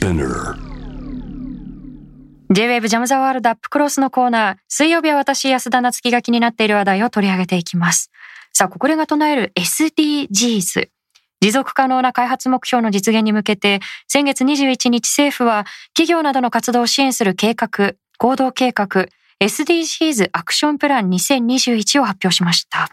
Spinner J-Wave ジャムザワールドアップクロスのコーナー。水曜日は私、安田夏樹が気になっている話題を取り上げていきます。さあ、国連が唱える SDGs。持続可能な開発目標の実現に向けて、先月21日政府は企業などの活動を支援する計画、行動計画、SDGs アクションプラン2021を発表しました。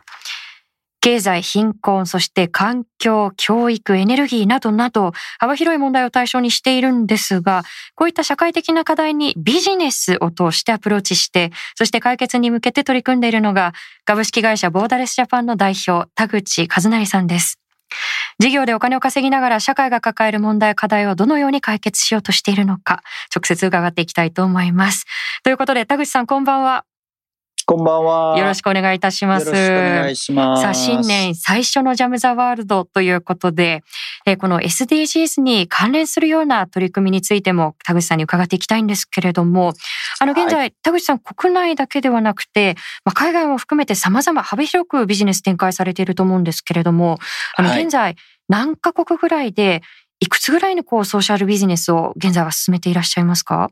経済、貧困、そして環境、教育、エネルギーなどなど幅広い問題を対象にしているんですが、こういった社会的な課題にビジネスを通してアプローチして、そして解決に向けて取り組んでいるのが株式会社ボーダレスジャパンの代表、田口和成さんです。事業でお金を稼ぎながら社会が抱える問題、課題をどのように解決しようとしているのか、直接伺っていきたいと思います。ということで、田口さんこんばんは。こんばんは。よろしくお願いいたします。よろしくお願いします。さあ、新年最初のジャムザワールドということで、えーこの SDGs に関連するような取り組みについても田口さんに伺っていきたいんですけれども、あの、現在、田口さん国内だけではなくて、まあ、海外も含めて様々幅広くビジネス展開されていると思うんですけれども、あの、はい現在、何カ国ぐらいで、いくつぐらいのこうソーシャルビジネスを現在は進めていらっしゃいますか？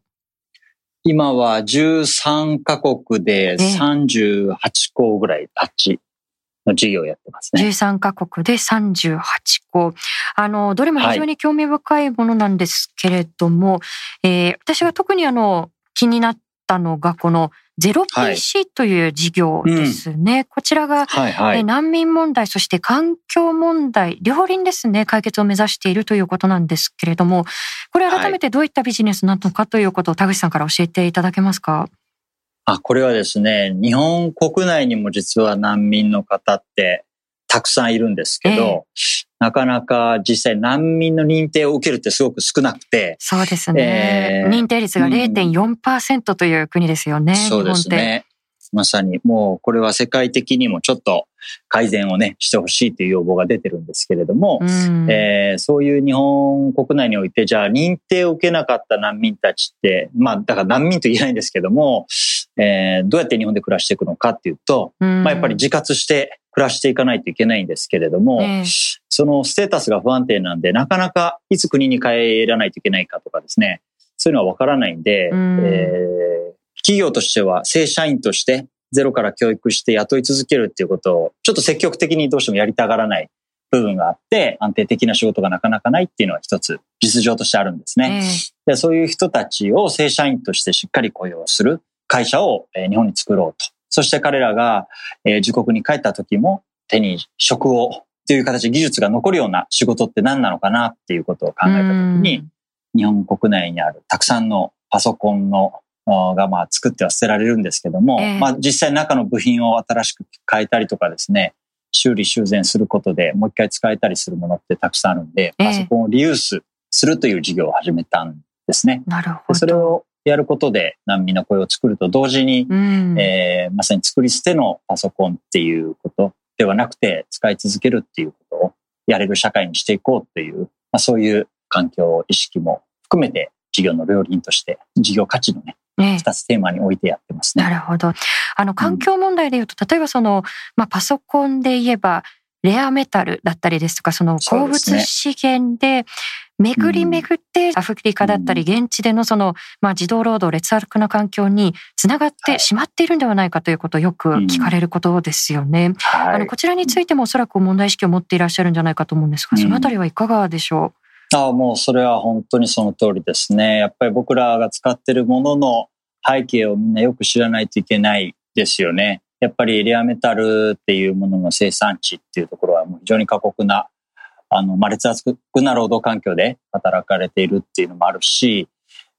今は13カ国でええ38校ぐらい、8の事業をやってますね。13カ国で38個。あの、どれも非常に興味深いものなんですけれども、えー私が特にあの、気になったのが、このゼロはい PC という事業ですね。こちらが、はいはい。えー難民問題、そして環境問題、両輪ですね、解決を目指しているということなんですけれども、これ改めてどういったビジネスなのかということを田口さんから教えていただけますか？あ、これはですね、日本国内にも実は難民の方ってたくさんいるんですけど、なかなか実際難民の認定を受けるってすごく少なくて、そうですね。えー認定率が0.4%という国ですよね、そうです。ね。まさにもうこれは世界的にもちょっと改善をね、してほしいという要望が出てるんですけれども、うんえーそういう日本国内において、じゃあ認定を受けなかった難民たちって、まあだから難民と言えないんですけども、えーどうやって日本で暮らしていくのかっていうと、うんまあやっぱり自活して暮らしていかないといけないんですけれども、ええそのステータスが不安定なんで、なかなかいつ国に帰らないといけないかとかですね、そういうのはわからないんで、うんえー企業としては正社員としてゼロから教育して雇い続けるっていうことをちょっと積極的にどうしてもやりたがらない部分があって、安定的な仕事がなかなかないっていうのは一つ実情としてあるんですね。ええでそういう人たちを正社員としてしっかり雇用する会社をえー日本に作ろうと。そして彼らがえー自国に帰った時も手に職をという形で技術が残るような仕事って何なのかなっていうことを考えた時に、日本国内にあるたくさんのパソコンのがまあ作っては捨てられるんですけども、ええまあ実際中の部品を新しく変えたりとかですね、修理修繕することでもう一回使えたりするものってたくさんあるんで、ええパソコンをリユースするという事業を始めたんですね。なるほでど。それをやることで難民の雇用を作ると同時に、うんえーまさに作り捨てのパソコンっていうことではなくて使い続けるっていうことをやれる社会にしていこうという、まあ、そういう環境意識も含めて事業の両輪として事業価値のね、ええ二つテーマに置いてやってますね。なるほど。あの、環境問題で言うと、例えばその、まあ、パソコンで言えば、レアメタルだったりですとか、その鉱物資源で、巡り巡ってアフリカだったり、現地でのその、まあ、児童労働、劣悪な環境につながってしまっているんではないかということをよく聞かれることですよね。はい。あの、こちらについてもおそらく問題意識を持っていらっしゃるんじゃないかと思うんですが、うん。そのあたりはいかがでしょああもうそれは本当にその通りですね。やっぱり僕らが使ってるものの背景をみんなよく知らないといけないですよね。やっぱりレアメタルっていうものの生産地っていうところはもう非常に過酷な、あの、まあ、劣悪な労働環境で働かれているっていうのもあるし、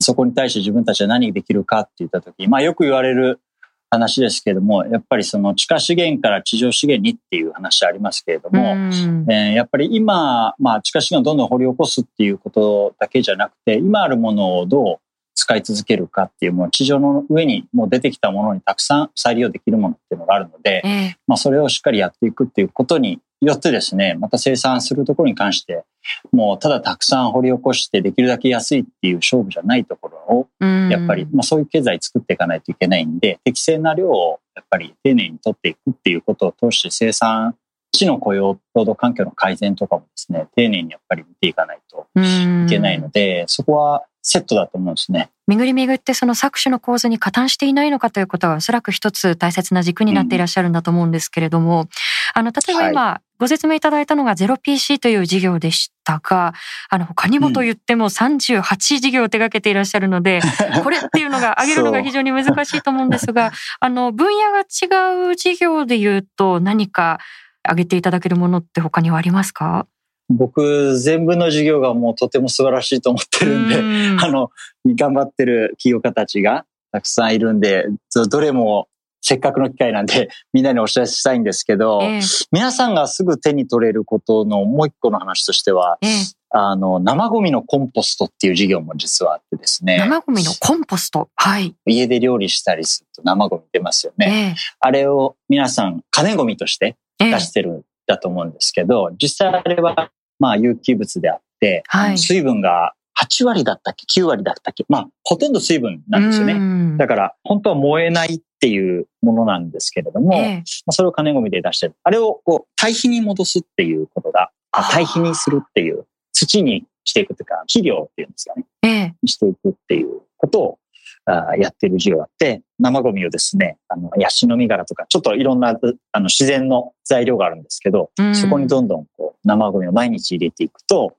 そこに対して自分たちは何ができるかって言ったとき、まあよく言われる話ですけれども、やっぱりその地下資源から地上資源にっていう話ありますけれどう。も、うんえーやっぱり今、まあ、地下資源をどんどん掘り起こすっていうことだけじゃなくて、今あるものをどう使い続けるかっていう、もう地上の上にもう出てきたものにたくさん再利用できるものっていうのがあるので、ええ。まあ、それをしっかりやっていくっていうことによってですね、また生産するところに関して、もうただたくさん掘り起こしてできるだけ安いっていう勝負じゃないところを、うん。やっぱり、まあ、そういう経済作っていかないといけないんで、適正な量をやっぱり丁寧に取っていくっていうことを通して生産地の雇用、労働環境の改善とかもですね、丁寧にやっぱり見ていかないといけないので、そこはセットだと思うんですね。巡り巡ってその搾取の構図に加担していないのかということはおそらく一つ大切な軸になっていらっしゃるんだと思うんですけれども、うん、あの、例えば今、ご説明いただいたのが 0PC という事業でしたが、あの、他にもと言っても38事業を手掛けていらっしゃるので、うん、これっていうのが挙げるのが非常に難しいと思うんですが、あの、分野が違う事業で言うと何か挙げていただけるものって他にはありますか？僕、全部の授業がもうとても素晴らしいと思ってるんで、んあの、頑張ってる企業家たちがたくさんいるんで、どれもせっかくの機会なんで、みんなにお知らせしたいんですけど、えー、皆さんがすぐ手に取れることのもう一個の話としては、えー、あの、生ゴミのコンポストっていう授業も実はあってですね。生ゴミのコンポスト？はい。家で料理したりすると生ゴミ出ますよね。えー、あれを皆さん、金ゴミとして出してるんだと思うんですけど、実際あれはまあ有機物であって、はい、水分が8割だったっけ ?9 割だったっけまあ、ほとんど水分なんですよね。だから、本当は燃えないっていうものなんですけれども、えー、それを金ゴミで出してる。あれをこう、堆肥に戻すっていうことが、堆肥にするっていう、土にしていくというか、肥料っていうんですかね。えー、していくっていうことをあやってる授業があって、生ゴミをですね、あの、ヤシの実柄とか、ちょっといろんなあの自然の材料があるんですけど、そこにどんどんこう生ゴミを毎日入れていくと、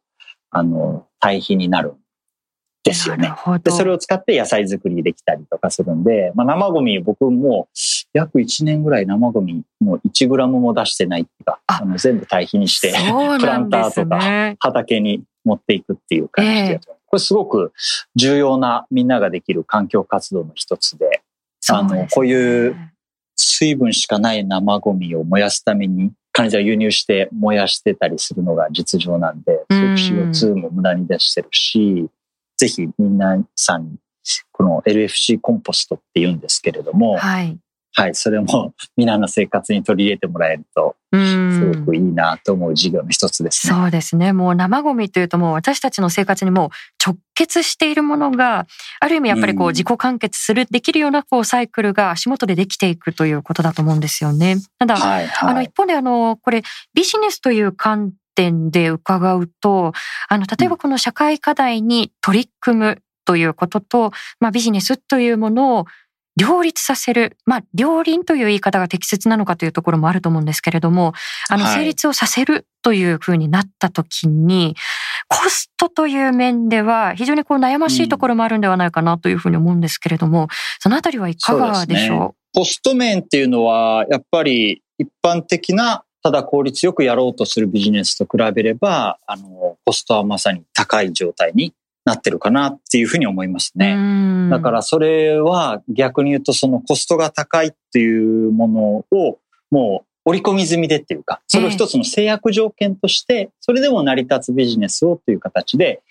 あの、堆肥になるんですよね。で、それを使って野菜作りできたりとかするんで、まあ、生ゴミ僕も約1年ぐらい生ゴミもう1グラムも出してないっていうか、あの全部堆肥にして、ね、プランターとか畑に持っていくっていう感じで、えー、これすごく重要なみんなができる環境活動の一つで、あの、こういう水分しかない生ゴミを燃やすために、彼女は輸入して燃やしてたりするのが実情なんで、CO2 も無駄に出してるし、ぜひみんなさんに、この LFC コンポストって言うんですけれども、はい。はい、それもみんなの生活に取り入れてもらえると、すごくいいなと思う事業の一つですね。そうですね。もう生ゴミというともう私たちの生活にも直結しているものが、ある意味やっぱりこう自己完結する、できるようなこうサイクルが足元でできていくということだと思うんですよね。ただ、はいはい、あの一方であの、これビジネスという観点で伺うと、あの、例えばこの社会課題に取り組むということと、まあビジネスというものを両立させる、まあ、両輪という言い方が適切なのかというところもあると思うんですけれども、あの、成立をさせるというふうになったときに、はい、コストという面では非常にこう悩ましいところもあるんではないかなというふうに思うんですけれども、うん、そのあたりはいかがでしょう、ね、コスト面っていうのは、やっぱり一般的なただ効率よくやろうとするビジネスと比べれば、あの、コストはまさに高い状態になってるかなっていうふうに思いますね。だからそれは逆に言うとそのコストが高いっていうものをもう織り込み済みでっていうか、それを一つの制約条件として、それでも成り立つビジネスをという形で、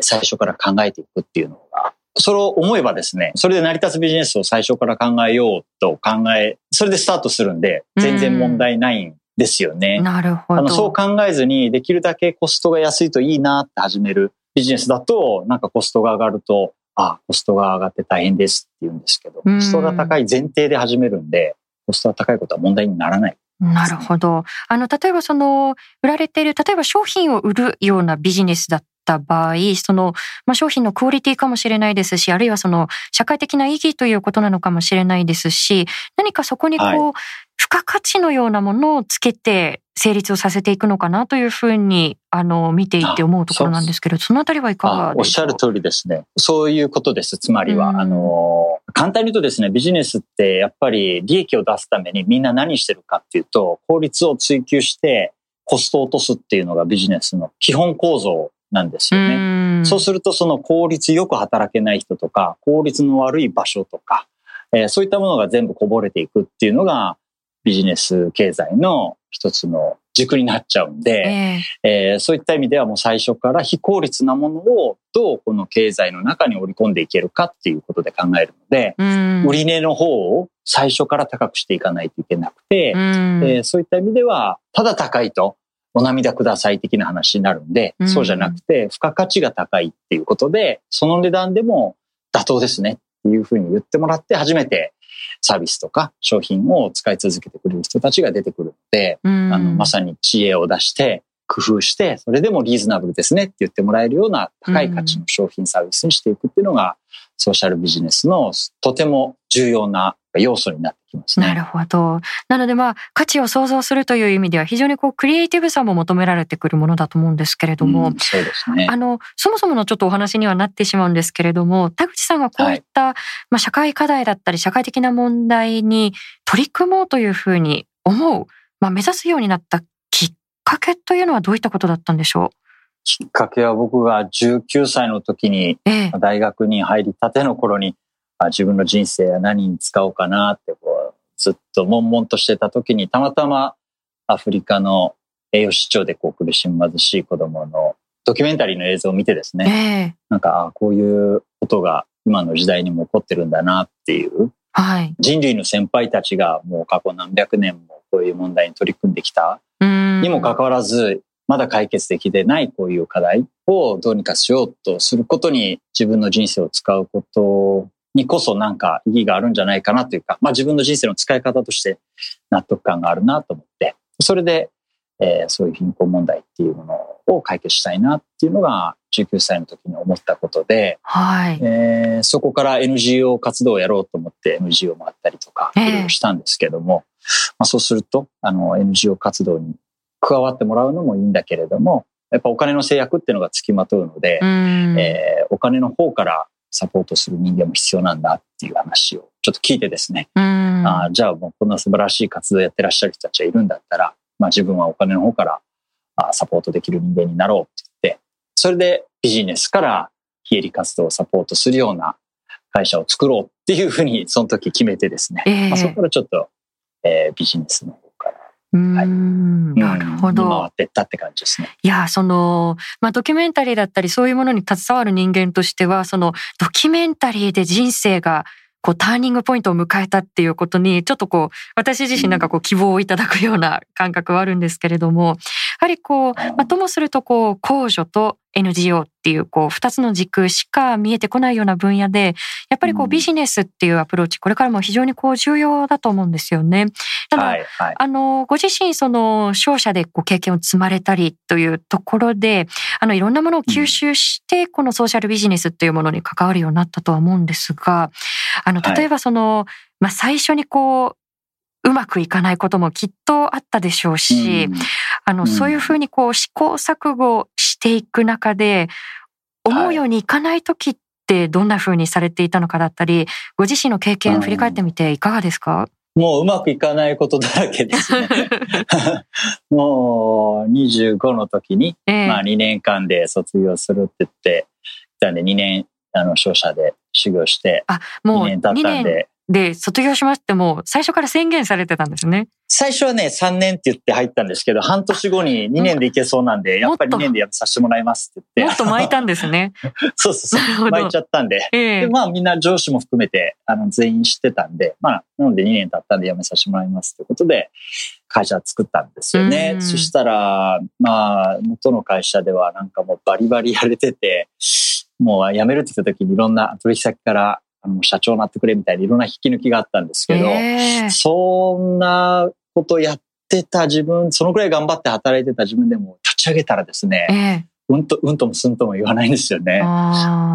最初から考えていくっていうのが、それを思えばですね、それで成り立つビジネスを最初から考えようと考え、それでスタートするんで、全然問題ないんですよね。なるほど。あのそう考えずに、できるだけコストが安いといいなって始めるビジネスだと、なんかコストが上がると、あ、コストが上がって大変ですって言うんですけど、コストが高い前提で始めるんで、コストが高いことは問題にならない。なるほど。あの、例えばその、売られている、例えば商品を売るようなビジネスだった場合、その、まあ、商品のクオリティかもしれないですし、あるいはその、社会的な意義ということなのかもしれないですし、何かそこにこう、はい、付加価値のようなものをつけて成立をさせていくのかなというふうに、あの、見ていて思うところなんですけど、そのあたりはいかがですか？おっしゃる通りですね。そういうことです。つまりは、うん、あの、簡単に言うとですね、ビジネスってやっぱり利益を出すためにみんな何してるかっていうと、効率を追求してコストを落とすっていうのがビジネスの基本構造なんですよね。うそうするとその効率よく働けない人とか、効率の悪い場所とか、えー、そういったものが全部こぼれていくっていうのが、ビジネス経済の一つの軸になっちゃうんで、えー、えー、そういった意味ではもう最初から非効率なものをどうこの経済の中に織り込んでいけるかっていうことで考えるので、売値の方を最初から高くしていかないといけなくて、えー、そういった意味では、ただ高いとお涙ください的な話になるんで、そうじゃなくて、付加価値が高いっていうことで、その値段でも妥当ですねっていうふうに言ってもらって初めて、サービスとか商品を使い続けてくれる人たちが出てくるあの、まさに知恵を出して、工夫して、それでもリーズナブルですねって言ってもらえるような高い価値の商品サービスにしていくっていうのが、ソーシャルビジネスのとても重要な要素になってきますね。なるほど。なのでまあ価値を創造するという意味では非常にこうクリエイティブさも求められてくるものだと思うんですけれども、うん、そうですね。あのそもそものちょっとお話にはなってしまうんですけれども、田口さんがこういった、はい、まあ社会課題だったり社会的な問題に取り組もうというふうに思う、まあ目指すようになったきっかけというのはどういったことだったんでしょう？きっかけは僕が19歳の時に大学に入りたての頃に、自分の人生は何に使おうかなってこうずっと悶々としてた時にたまたまアフリカの栄養失調でこう苦しむ貧しい子供のドキュメンタリーの映像を見てですね、えー、なんかあこういうことが今の時代にも起こってるんだなっていう、はい、人類の先輩たちがもう過去何百年もこういう問題に取り組んできた。にもかかわらずまだ解決できてないこういう課題をどうにかしようとすることに自分の人生を使うことにこそなんか意義があるんじゃないかなというか、まあ自分の人生の使い方として納得感があるなと思って、それで、えー、そういう貧困問題っていうものを解決したいなっていうのが19歳の時に思ったことで、はい。えー、そこから NGO 活動をやろうと思って NGO もあったりとか、いろいろしたんですけども、まあ、そうするとあの NGO 活動に加わってもらうのもいいんだけれども、やっぱお金の制約っていうのがつきまとうので、えー、お金の方からサポートする人間も必要なんだっていう話をちょっと聞いてですね、あじゃあもうこんな素晴らしい活動やってらっしゃる人たちがいるんだったら、まあ、自分はお金の方からあサポートできる人間になろうって言って、それでビジネスから非営利活動をサポートするような会社を作ろうっていうふうにその時決めてですね、えー、まあ、そこからちょっと、えー、ビジネスのうん、なるほど。回ってったって感じですね。いや、その、まあ、ドキュメンタリーだったり、そういうものに携わる人間としては、その、ドキュメンタリーで人生が、こう、ターニングポイントを迎えたっていうことに、ちょっとこう、私自身なんかこう、希望をいただくような感覚はあるんですけれども、やはりこう、まあ、ともするとこう、公助と NGO っていうこう二つの軸しか見えてこないような分野でやっぱりこうビジネスっていうアプローチこれからも非常にこう重要だと思うんですよね。ただ、はいはい、あのご自身その商社でこう経験を積まれたりというところであのいろんなものを吸収してこのソーシャルビジネスっていうものに関わるようになったとは思うんですがあの例えばその、まあ、最初にこううまくいかないこともきっとあったでしょうし、うん、あの、そういうふうにこう試行錯誤していく中で、思うようにいかない時ってどんなふうにされていたのかだったり、ご自身の経験を振り返ってみていかがですか、もううまくいかないことだらけですね。もう25の時に、えー、まあ2年間で卒業するって言って、たんで2年、あの、商社で修行して、あ、もう2年経ったんで、で、卒業しますってもう最初から宣言されてたんですね。最初はね、3年って言って入ったんですけど、半年後に2年でいけそうなんで、やっぱり2年でやめさせてもらいますって言って。もっと巻いたんですね。そうそうそう。巻いちゃったんで。えー、でまあみんな上司も含めて、あの、全員知ってたんで、まあ、なので2年経ったんでやめさせてもらいますということで、会社作ったんですよね。そしたら、まあ、元の会社ではなんかもうバリバリやれてて、もう辞めるって言った時にいろんな取引先からあの、社長になってくれみたいないろんな引き抜きがあったんですけど、えー、そんなことやってた自分、そのくらい頑張って働いてた自分でも立ち上げたらですね、えー、うんと、うんともすんとも言わないんですよね。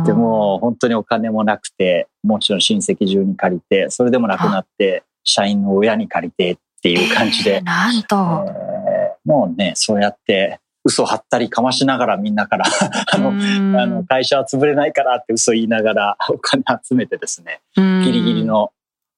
でも、本当にお金もなくて、もちろん親戚中に借りて、それでもなくなって、社員の親に借りてっていう感じで。えー、なんと、えー、もうね、そうやって、嘘張ったりかましながらみんなからあの、あの、会社は潰れないからって嘘言いながらお金集めてですね、ギリギリの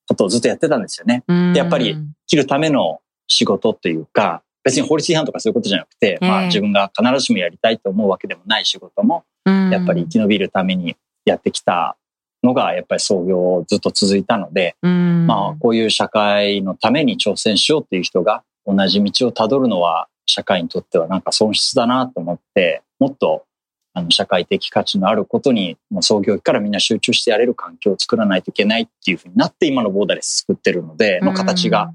ことをずっとやってたんですよね。で、やっぱり切るための仕事というか、別に法律違反とかそういうことじゃなくて、まあ自分が必ずしもやりたいと思うわけでもない仕事も、やっぱり生き延びるためにやってきたのがやっぱり創業ずっと続いたので、まあこういう社会のために挑戦しようっていう人が同じ道をたどるのは社会にとってはなんか損失だなと思って、もっとあの社会的価値のあることに、もう創業期からみんな集中してやれる環境を作らないといけないっていうふうになって今のボーダレス作ってるので、の形が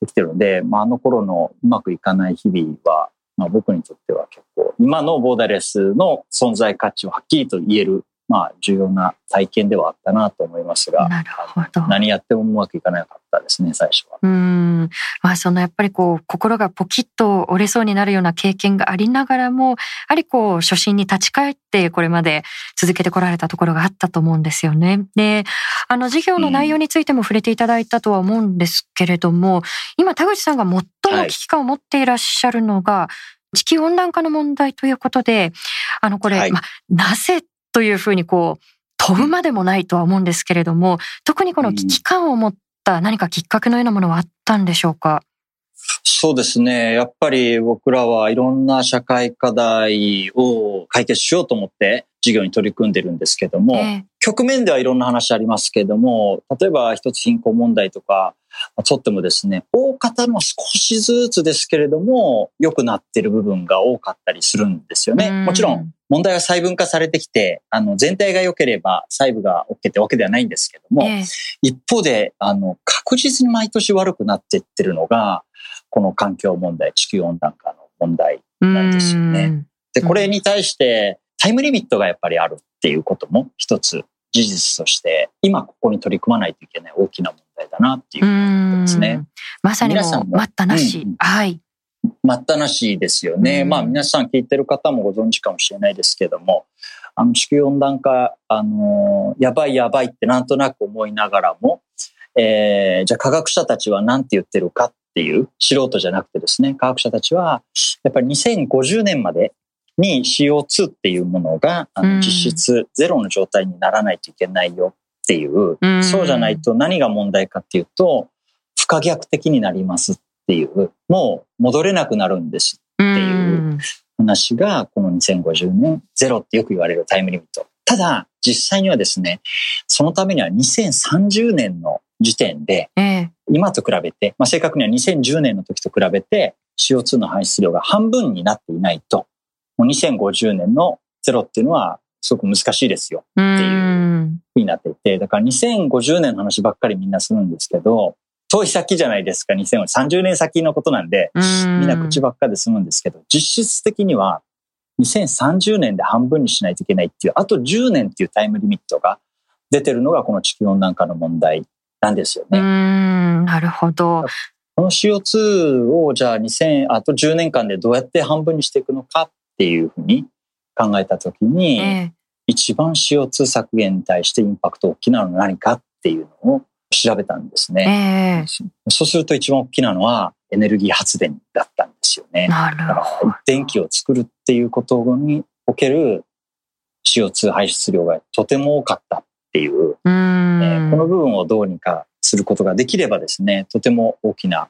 できてるので、まあ、あの頃のうまくいかない日々は、まあ、僕にとっては結構、今のボーダレスの存在価値をはっきりと言えるまあ、重要な体験ではあったなと思いますが、なるほど。何やってもうまくいかなかったですね、最初は。うん。まあ、そのやっぱりこう、心がポキッと折れそうになるような経験がありながらも、やはりこう、初心に立ち返って、これまで続けてこられたところがあったと思うんですよね。で、あの、授業の内容についても触れていただいたとは思うんですけれども、今、田口さんが最も危機感を持っていらっしゃるのが、はい地球温暖化の問題ということで、あの、これ、はい、まあ、なぜというふうにこう、飛ぶまでもないとは思うんですけれども、特にこの危機感を持った何かきっかけのようなものはあったんでしょうか？そうですね。やっぱり僕らはいろんな社会課題を解決しようと思って事業に取り組んでるんですけども、えー、局面ではいろんな話ありますけれども、例えば一つ貧困問題とか、とってもですね、大方の少しずつですけれども、良くなっている部分が多かったりするんですよね。もちろん、問題は細分化されてきて、あの、全体が良ければ細部が OK ってわけではないんですけども、えー、一方で、あの、確実に毎年悪くなっていってるのが、この環境問題、地球温暖化の問題なんですよね。で、これに対してタイムリミットがやっぱりあるっていうことも一つ事実として、今ここに取り組まないといけない大きな問題だなっていうふうに思ってますね。まさにも待ったなし。うん、はい。待ったなしですよね。まあ皆さん聞いてる方もご存知かもしれないですけども、あの地球温暖化、あのー、やばいやばいってなんとなく思いながらも、えー、じゃあ科学者たちは何て言ってるかっていう素人じゃなくてですね、科学者たちはやっぱり2050年までに CO2 っていうものがあの実質ゼロの状態にならないといけないよっていう、うん、そうじゃないと何が問題かっていうと、不可逆的になりますっていう、もう戻れなくなるんです。っていう話が、この2050年、ゼロってよく言われるタイムリミット。ただ、実際にはですね、そのためには2030年の時点で、今と比べて、まあ、正確には2010年の時と比べて CO2 の排出量が半分になっていないと、もう2050年のゼロっていうのはすごく難しいですよっていうふうになっていて、だから2050年の話ばっかりみんなするんですけど、遠い先じゃないですか、2030年先のことなんで、みんな口ばっかで済むんですけど、実質的には2030年で半分にしないといけないっていう、あと10年っていうタイムリミットが出てるのがこの地球温暖化の問題なんですよね。なるほど。この CO2 をじゃあ2000、あと10年間でどうやって半分にしていくのかっていうふうに考えたときに、えー、一番 CO2 削減に対してインパクト大きなのは何かっていうのを調べたんですね。えー、そうすると一番大きなのはエネルギー発電だったんですよね。なるほど。電気を作るっていうことにおける CO2 排出量がとても多かったっていう、えー、この部分をどうにかすることができればですね、とても大きな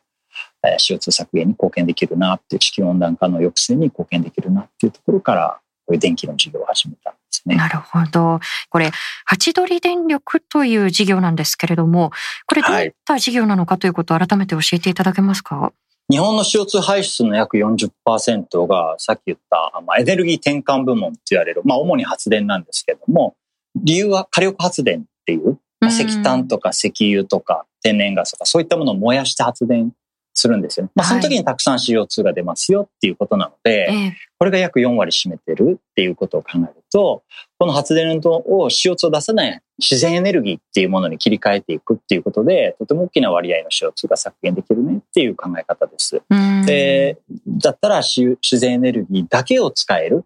CO2 削減に貢献できるなって地球温暖化の抑制に貢献できるなっていうところからこういう電気の事業を始めたんですね。なるほど。これ、ハチドリ電力という事業なんですけれども、これどういった事業なのかということを改めて教えていただけますか、はい、日本の CO2 排出の約40%がさっき言った、まあ、エネルギー転換部門って言われる、まあ主に発電なんですけれども、理由は火力発電っていう、まあ、石炭とか石油とか天然ガスとかそういったものを燃やして発電するんですよね。まあ、その時にたくさん CO2 が出ますよっていうことなので、はい、これが約4割占めてるっていうことを考えると、この発電を CO2 を出さない自然エネルギーっていうものに切り替えていくっていうことで、とても大きな割合の CO2 が削減できるねっていう考え方です。で、だったら自然エネルギーだけを使える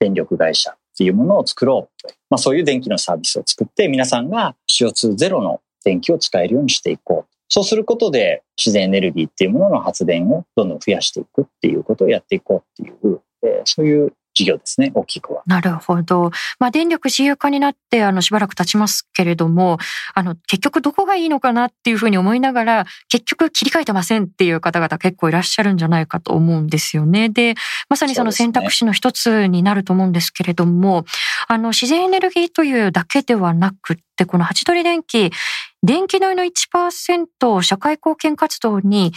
電力会社っていうものを作ろうと。まあ、そういう電気のサービスを作って皆さんが CO2 ゼロの電気を使えるようにしていこう。そうすることで自然エネルギーっていうものの発電をどんどん増やしていくっていうことをやっていこうっていう、えー、そういう事業ですね、大きくは。なるほど。まあ、電力自由化になって、あの、しばらく経ちますけれども、あの、結局どこがいいのかなっていうふうに思いながら、結局切り替えてませんっていう方々結構いらっしゃるんじゃないかと思うんですよね。で、まさにその選択肢の一つになると思うんですけれども、ね、あの、自然エネルギーというだけではなくって、このハチドリ電気、電気代の1%を社会貢献活動に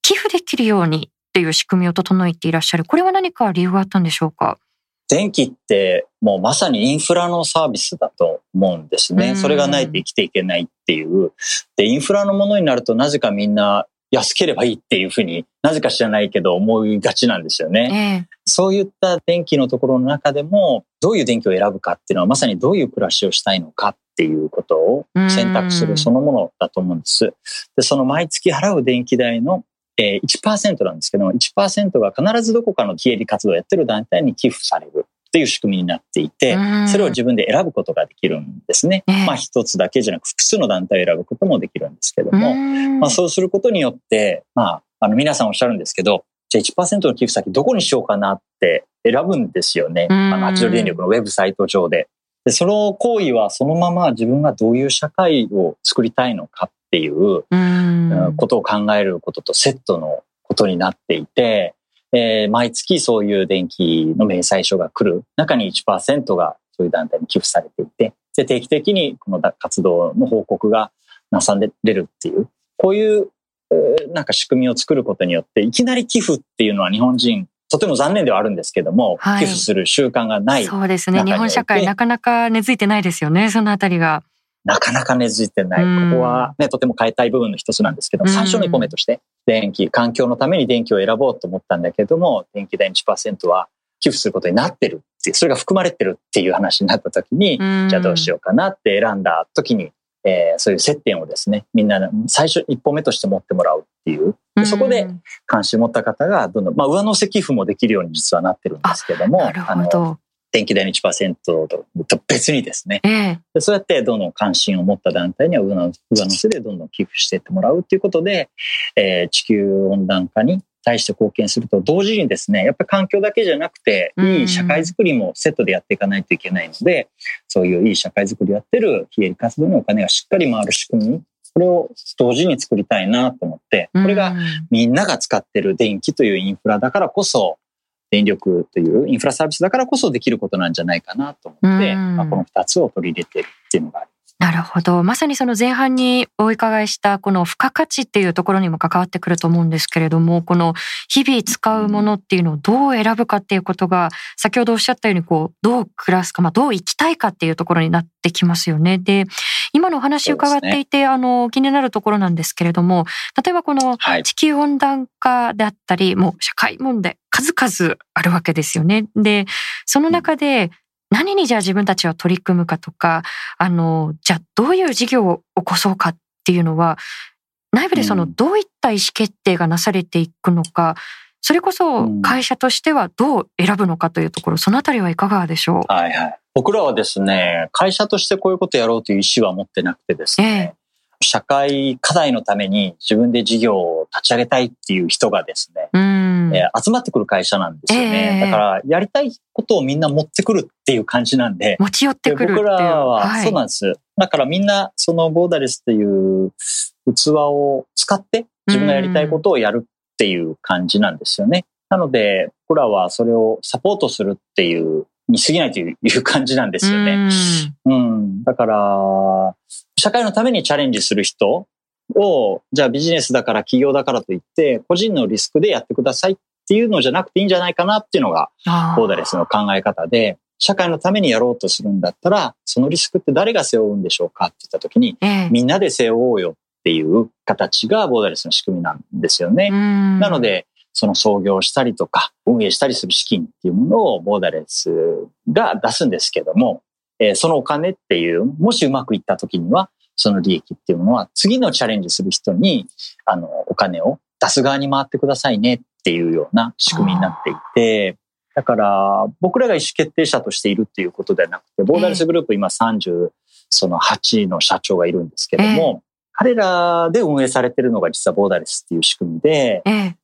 寄付できるようにっていう仕組みを整えていらっしゃる。これは何か理由があったんでしょうか？電気ってもうまさにインフラのサービスだと思うんですね。それがないと生きていけないっていう。で、インフラのものになるとなぜかみんな安ければいいっていうふうになぜか知らないけど思いがちなんですよね。ええそういった電気のところの中でも、どういう電気を選ぶかっていうのはまさにどういう暮らしをしたいのかっていうことを選択するそのものだと思うんです。で、その毎月払う電気代のえー1%なんですけども、1%が必ずどこかの非営利活動をやってる団体に寄付されるっていう仕組みになっていて、それを自分で選ぶことができるんですね。ええまあ一つだけじゃなく複数の団体を選ぶこともできるんですけども、もまあそうすることによって、まあ、あの皆さんおっしゃるんですけど、じゃあ1%の寄付先どこにしようかなって選ぶんですよね。うんあの、八丈電力のウェブサイト上で。で、その行為はそのまま自分がどういう社会を作りたいのかっていううんことを考えることとセットのことになっていて、えー毎月そういう電気の明細書が来る中に1%がそういう団体に寄付されていて、で定期的にこの活動の報告がなされるっていう、こういうえーなんか仕組みを作ることによって、いきなり寄付っていうのは日本人、とても残念ではあるんですけども、はい寄付する習慣がない、そうですね。日本社会なかなか根付いてないですよね。そのあたりが。なかなか根付いてない。うん。ここはね、とても変えたい部分の一つなんですけど、うん。最初の一歩目として、電気、環境のために電気を選ぼうと思ったんだけども、電気代の1%は寄付することになってるっていう、それが含まれてるっていう話になった時に、じゃあどうしよようかなって選んだ時に、えーそういう接点をですね、みんな最初一歩目として持ってもらうっていう、でそこで関心を持った方がどんどん、まあ上乗せ寄付もできるように実はなってるんですけども、なるほの、ど。電気代の1%と別にですね、ええ。でそうやってどんどん関心を持った団体には上乗せでどんどん寄付していってもらうっていうことで、えー地球温暖化に対して貢献すると同時にですね、やっぱり環境だけじゃなくて、うん。いい社会づくりもセットでやっていかないといけないので、そういういい社会づくりをやってる非営利活動にお金がしっかり回る仕組み、これを同時に作りたいなと思って、これがうん。みんなが使ってる電気というインフラだからこそ、電力というインフラサービスだからこそできることなんじゃないかなと思って、うん。まあ、この二つを取り入れてるっていうのがありなるほど。まさにその前半にお伺いしたこの付加価値っていうところにも関わってくると思うんですけれども、この日々使うものっていうのをどう選ぶかっていうことが、先ほどおっしゃったようにこう、どう暮らすか、まあどう生きたいかっていうところになってきますよね。で、今のお話を伺っていて、あの、気になるところなんですけれども、例えばこのはい。地球温暖化であったり、もう社会問題、数々あるわけですよね。で、その中で何にじゃあ自分たちは取り組むかとか、あの、じゃあどういう事業を起こそうかっていうのは、内部でそのうんどういった意思決定がなされていくのか、それこそうん会社としてはどう選ぶのかというところ、そのあたりはいかがでしょう？はいはい。僕らはですね、会社としてこういうことをやろうという意思は持ってなくてですね、社会課題のために自分で事業を立ち上げたいっていう人がですね、うん。えー集まってくる会社なんですよね。ええだから、やりたいことをみんな持ってくるっていう感じなんで、持ち寄ってくるっていう。僕らは、はいそうなんです。だからみんな、そのボーダレスっていう器を使って自分がやりたいことをやるっていう感じなんですよね。なので、僕らはそれをサポートするっていう、に過ぎないといういう感じなんですよね。うん。だから、社会のためにチャレンジする人を、じゃあビジネスだから企業だからといって、個人のリスクでやってくださいっていうのじゃなくていいんじゃないかなっていうのが、ボー。ダレスの考え方で、社会のためにやろうとするんだったら、そのリスクって誰が背負うんでしょうかって言った時に、ええ。みんなで背負おうよっていう形がボーダレスの仕組みなんですよね。うん。なので、その創業したりとか、運営したりする資金っていうものをボーダレスが出すんですけども、えーそのお金っていう、もしうまくいった時には、その利益っていうものは次のチャレンジする人に、あの、お金を出す側に回ってくださいねっていうような仕組みになっていて、だから、僕らが意思決定者としているっていうことではなくて、ボーダレスグループ今30、その8の社長がいるんですけども、彼らで運営されてるのが実はボーダレスっていう仕組みで、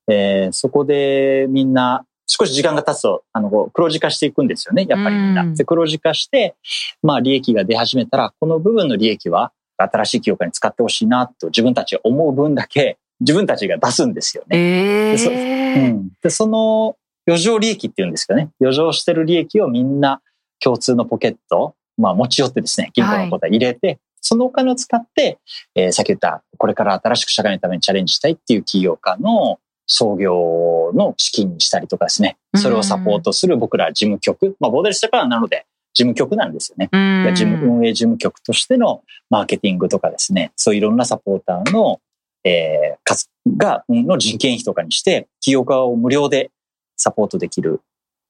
えそこでみんな少し時間が経つと、あの、黒字化していくんですよね。やっぱりみんな。うんで、黒字化して、まあ利益が出始めたら、この部分の利益は新しい企業家に使ってほしいなと自分たちが思う分だけ自分たちが出すんですよね。えでそえうんで、その余剰利益っていうんですかね。余剰してる利益をみんな共通のポケット、まあ持ち寄ってですね、銀行のことは入れて、そのお金を使って、えーさっき言った、これから新しく社会のためにチャレンジしたいっていう企業家の創業の資金にしたりとかですね。それをサポートする僕ら事務局。まあ、ボーダレスジャパンなので、事務局なんですよね。事務運営事務局としてのマーケティングとかですね、そういろんなサポーターのえー、が、の人件費とかにして、企業側を無料でサポートできる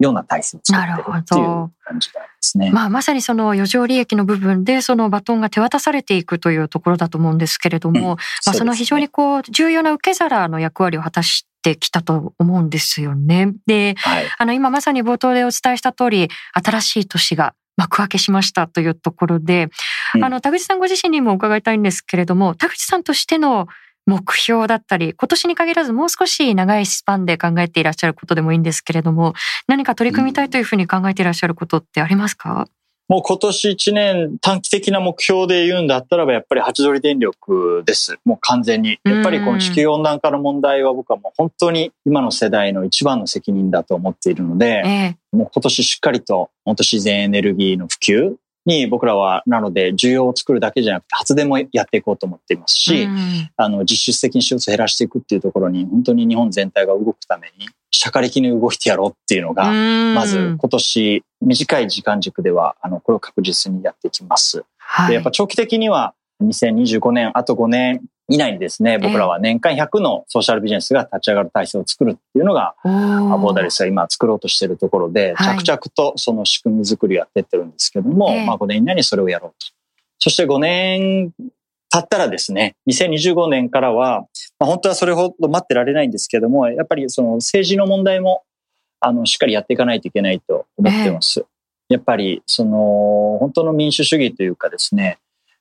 ような体制を作ってるっていう感じですね。まあ、まさにその余剰利益の部分でそのバトンが手渡されていくというところだと思うんですけれども、うん、まあ、その非常にこう重要な受け皿の役割を果たしてきたと思うんですよね。で、はい、あの今まさに冒頭でお伝えした通り、新しい年が幕開けしましたというところで、うん、あの田口さんご自身にも伺いたいんですけれども、田口さんとしての目標だったり、今年に限らずもう少し長いスパンで考えていらっしゃることでもいいんですけれども、何か取り組みたいというふうに考えていらっしゃることってありますか、もう今年1年短期的な目標で言うんだったらばやっぱりハチドリ電力です。もう完全に。やっぱりこの地球温暖化の問題は僕はもう本当に今の世代の一番の責任だと思っているので、ええ、もう今年しっかりと本当自然エネルギーの普及、に僕らは、なので、需要を作るだけじゃなくて、発電もやっていこうと思っていますし、うん、あの、実質的に CO2 減らしていくっていうところに、本当に日本全体が動くために、社会的に動いてやろうっていうのが、まず今年、短い時間軸では、あの、これを確実にやっていきます。はい、でやっぱ長期的には、2025年、あと5年以内にですね、僕らは。年間100のソーシャルビジネスが立ち上がる体制を作るっていうのが、ボーダレスが今作ろうとしているところで、着々とその仕組み作りをやってってるんですけども、まあ5年以内にそれをやろうと。そして5年経ったらですね、2025年からは、まあ、本当はそれほど待ってられないんですけども、やっぱりその政治の問題も、あの、しっかりやっていかないといけないと思ってます。やっぱり、その、本当の民主主義というかですね、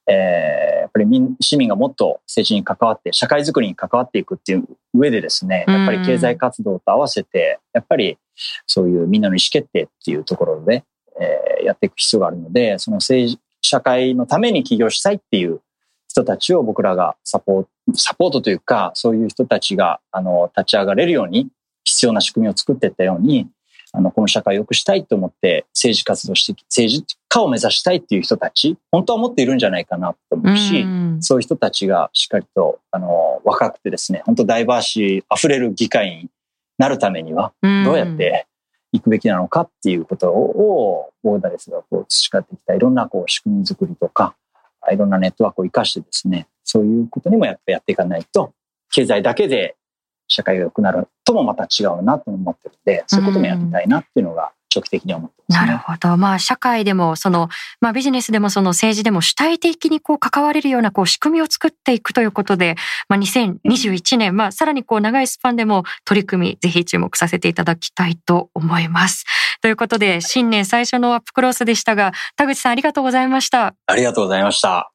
えー、やっぱり市民がもっと政治に関わって、社会づくりに関わっていくっていう上でですね、やっぱり経済活動と合わせて、やっぱりそういうみんなの意思決定っていうところで、えー、やっていく必要があるので、その政治、社会のために起業したいっていう人たちを僕らがサポート、サポートというか、そういう人たちが、あの、立ち上がれるように、必要な仕組みを作っていったように、あの、この社会を良くしたいと思って政治活動して、政治家を目指したいっていう人たち、本当は思っているんじゃないかなと思うし、うそういう人たちがしっかりと、あの、若くてですね、本当ダイバーシー溢れる議会になるためには、どうやって行くべきなのかっていうことを、ボーダレスがこう培ってきたいろんなこう仕組み作りとか、いろんなネットワークを活かしてですね、そういうことにもやっぱやっていかないと、経済だけで社会が良くなるともまた違うなと思ってるんで、そういうこともやりたいなっていうのが長期的に思ってます、ね、なるほど。まあ社会でもその、まあビジネスでもその政治でも主体的にこう関われるようなこう仕組みを作っていくということで、まあ2021年、うん、まあさらにこう長いスパンでも取り組み、ぜひ注目させていただきたいと思います。ということで、新年最初のアップクロスでしたが、田口さんありがとうございました。ありがとうございました。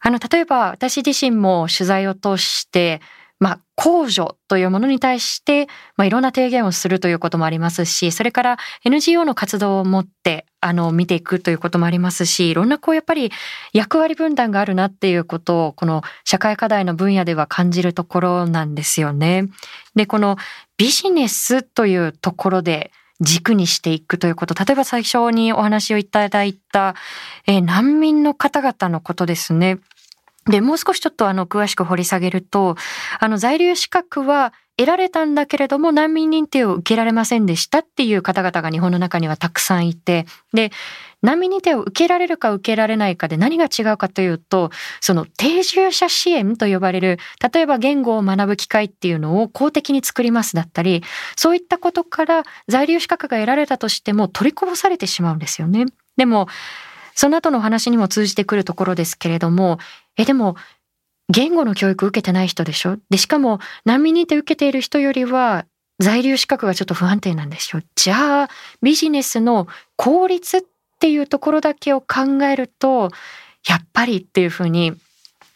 あの、例えば私自身も取材を通して、まあ、控除というものに対して、まあ、いろんな提言をするということもありますし、それから NGO の活動を持って、あの、見ていくということもありますし、いろんなこう、やっぱり役割分担があるなっていうことを、この社会課題の分野では感じるところなんですよね。で、このビジネスというところで、軸にしていくということ。例えば最初にお話をいただいた、えー、難民の方々のことですね。で、もう少しちょっとあの、詳しく掘り下げると、あの、在留資格は得られたんだけれども、難民認定を受けられませんでしたっていう方々が日本の中にはたくさんいて、で、難民認定を受けられるか受けられないかで何が違うかというと、その定住者支援と呼ばれる、例えば言語を学ぶ機会っていうのを公的に作りますだったり、そういったことから在留資格が得られたとしても取りこぼされてしまうんですよね。でも、その後の話にも通じてくるところですけれども、え、でも、言語の教育受けてない人でしょ？で、しかも難民認定受けている人よりは在留資格がちょっと不安定なんでしょ？じゃあ、ビジネスの効率っていうところだけを考えると、やっぱりっていうふうに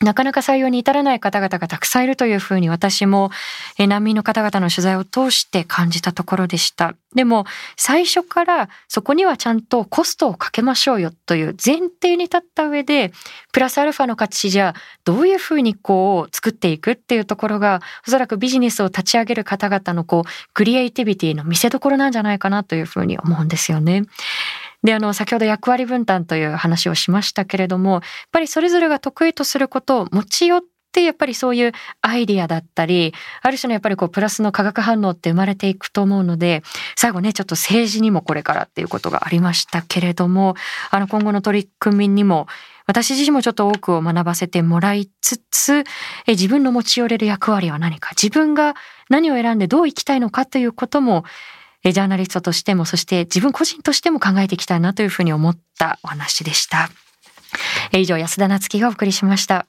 なかなか採用に至らない方々がたくさんいるというふうに私も難民の方々の取材を通して感じたところでした。でも最初からそこにはちゃんとコストをかけましょうよという前提に立った上でプラスアルファの価値じゃどういうふうにこう作っていくっていうところがおそらくビジネスを立ち上げる方々のこうクリエイティビティの見せ所なんじゃないかなというふうに思うんですよね。で、あの、先ほど役割分担という話をしましたけれども、やっぱりそれぞれが得意とすることを持ち寄ってやっぱりそういうアイディアだったり、ある種のやっぱりこうプラスの化学反応って生まれていくと思うので、最後ね、ちょっと政治にもこれからっていうことがありましたけれども、あの今後の取り組みにも私自身もちょっと多くを学ばせてもらいつつ、え自分の持ち寄れる役割は何か、自分が何を選んでどう生きたいのかということも、ジャーナリストとしても、そして自分個人としても考えていきたいなというふうに思ったお話でした。以上、安田なつきがお送りしました。